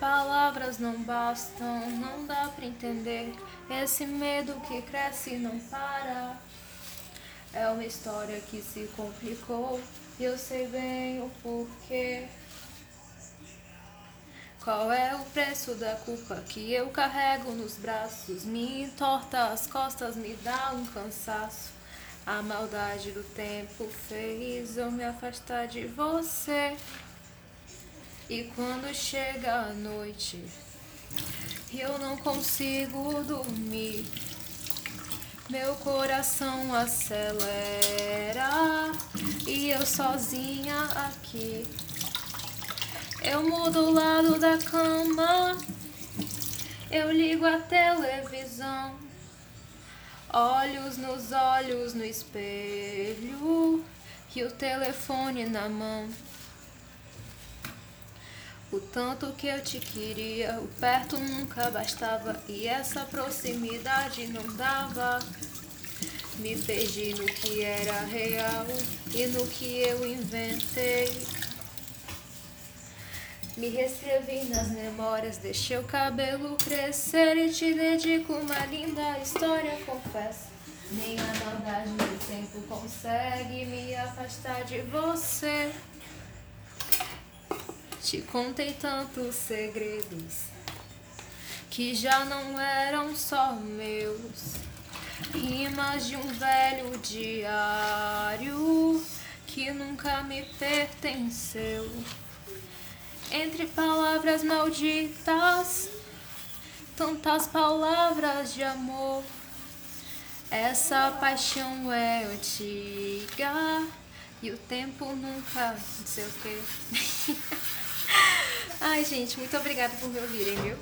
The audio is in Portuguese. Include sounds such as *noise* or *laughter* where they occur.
Palavras não bastam, não dá pra entender. Esse medo que cresce e não para. É uma história que se complicou e eu sei bem o porquê. Qual é o preço da culpa que eu carrego nos braços? Me entorta as costas, me dá um cansaço. A maldade do tempo fez eu me afastar de você. E quando chega a noite, eu não consigo dormir. Meu coração acelera e eu sozinha aqui. Eu mudo o lado da cama, eu ligo a televisão, olhos nos olhos no espelho e o telefone na mão. O tanto que eu te queria, o perto nunca bastava e essa proximidade não dava. Me perdi no que era real e no que eu inventei. Me reescrevi nas memórias, deixei o cabelo crescer e te dedico uma linda história, confesso. Nem a maldade do tempo consegue me afastar de você. Te contei tantos segredos que já não eram só meus. Rimas de um velho diário que nunca me pertenceu. Entre palavras malditas, tantas palavras de amor. Essa paixão é antiga e o tempo nunca. Não sei o quê. *laughs* Ai, gente, muito obrigada por me ouvirem, viu?